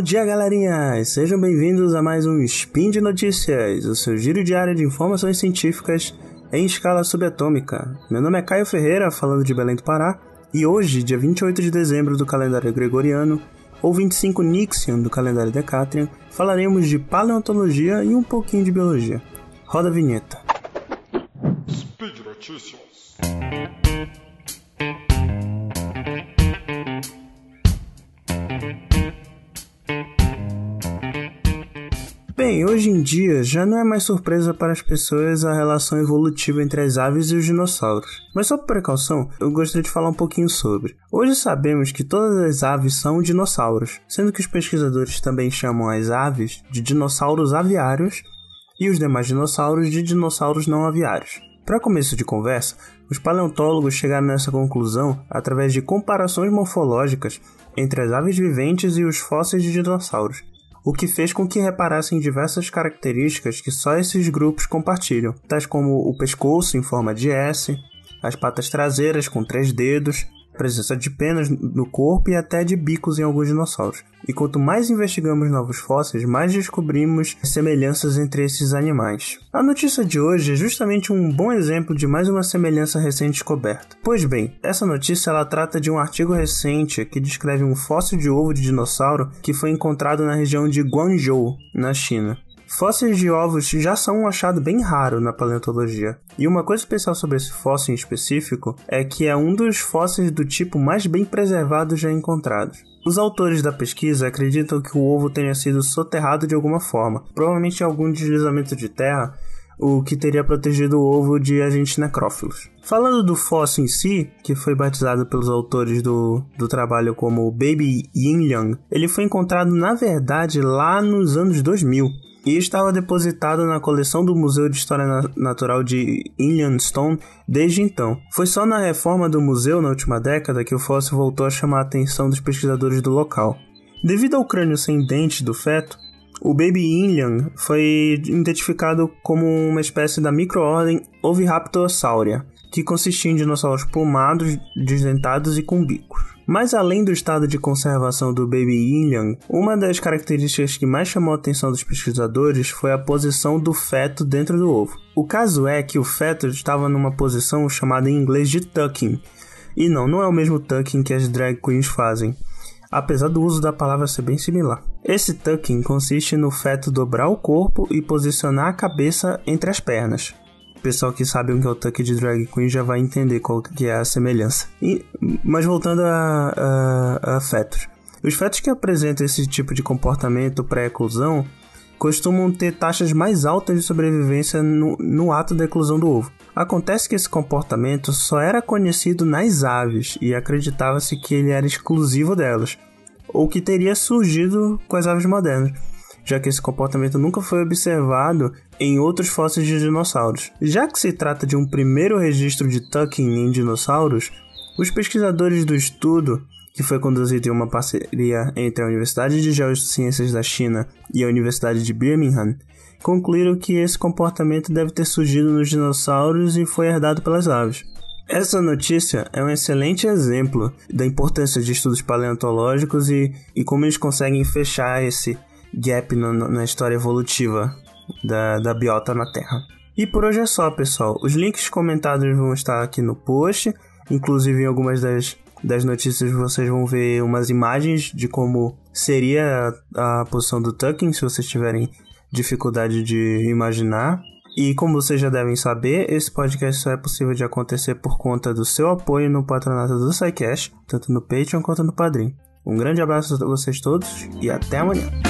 Bom dia, galerinha! Sejam bem-vindos a mais um Spin de Notícias, o seu giro diário de informações científicas em escala subatômica. Meu nome é Caio Ferreira, falando de Belém do Pará, e hoje, dia 28 de dezembro do calendário gregoriano, ou 25 Nixian do calendário Decatrian, falaremos de paleontologia e um pouquinho de biologia. Roda a vinheta. Speed Notícias. Bem, hoje em dia já não é mais surpresa para as pessoas a relação evolutiva entre as aves e os dinossauros. Mas só por precaução, eu gostaria de falar um pouquinho sobre. Hoje sabemos que todas as aves são dinossauros, sendo que os pesquisadores também chamam as aves de dinossauros aviários e os demais dinossauros de dinossauros não aviários. Para começo de conversa, os paleontólogos chegaram nessa conclusão através de comparações morfológicas entre as aves viventes e os fósseis de dinossauros o que fez com que reparassem diversas características que só esses grupos compartilham, tais como o pescoço em forma de S, as patas traseiras com três dedos, presença de penas no corpo e até de bicos em alguns dinossauros. E quanto mais investigamos novos fósseis, mais descobrimos semelhanças entre esses animais. A notícia de hoje é justamente um bom exemplo de mais uma semelhança recente descoberta. Pois bem, essa notícia ela trata de um artigo recente que descreve um fóssil de ovo de dinossauro que foi encontrado na região de Guangzhou, na China. Fósseis de ovos já são um achado bem raro na paleontologia. E uma coisa especial sobre esse fóssil em específico é que é um dos fósseis do tipo mais bem preservados já encontrados. Os autores da pesquisa acreditam que o ovo tenha sido soterrado de alguma forma, provavelmente algum deslizamento de terra, o que teria protegido o ovo de agentes necrófilos. Falando do fóssil em si, que foi batizado pelos autores do, do trabalho como Baby Yin ele foi encontrado na verdade lá nos anos 2000 e estava depositado na coleção do Museu de História Natural de Stone desde então. Foi só na reforma do museu na última década que o fóssil voltou a chamar a atenção dos pesquisadores do local. Devido ao crânio sem dente do feto, o Baby Inland foi identificado como uma espécie da microordem Oviraptorsauria, que consistia em dinossauros plumados, desdentados e com bicos. Mas além do estado de conservação do Baby Yang, uma das características que mais chamou a atenção dos pesquisadores foi a posição do feto dentro do ovo. O caso é que o feto estava numa posição chamada em inglês de tucking, e não, não é o mesmo tucking que as drag queens fazem, apesar do uso da palavra ser bem similar. Esse tucking consiste no feto dobrar o corpo e posicionar a cabeça entre as pernas pessoal que sabe o que é o tuck de drag queen já vai entender qual que é a semelhança. E, mas voltando a, a, a fetos. Os fetos que apresentam esse tipo de comportamento pré-eclosão costumam ter taxas mais altas de sobrevivência no, no ato da eclosão do ovo. Acontece que esse comportamento só era conhecido nas aves e acreditava-se que ele era exclusivo delas, ou que teria surgido com as aves modernas já que esse comportamento nunca foi observado em outros fósseis de dinossauros. Já que se trata de um primeiro registro de tucking em dinossauros, os pesquisadores do estudo, que foi conduzido em uma parceria entre a Universidade de Geociências da China e a Universidade de Birmingham, concluíram que esse comportamento deve ter surgido nos dinossauros e foi herdado pelas aves. Essa notícia é um excelente exemplo da importância de estudos paleontológicos e, e como eles conseguem fechar esse gap no, na história evolutiva da, da biota na Terra. E por hoje é só, pessoal. Os links comentados vão estar aqui no post. Inclusive, em algumas das, das notícias vocês vão ver umas imagens de como seria a, a posição do Tucking, se vocês tiverem dificuldade de imaginar. E como vocês já devem saber, esse podcast só é possível de acontecer por conta do seu apoio no patronato do SciCash, tanto no Patreon quanto no Padrim. Um grande abraço a vocês todos e até amanhã.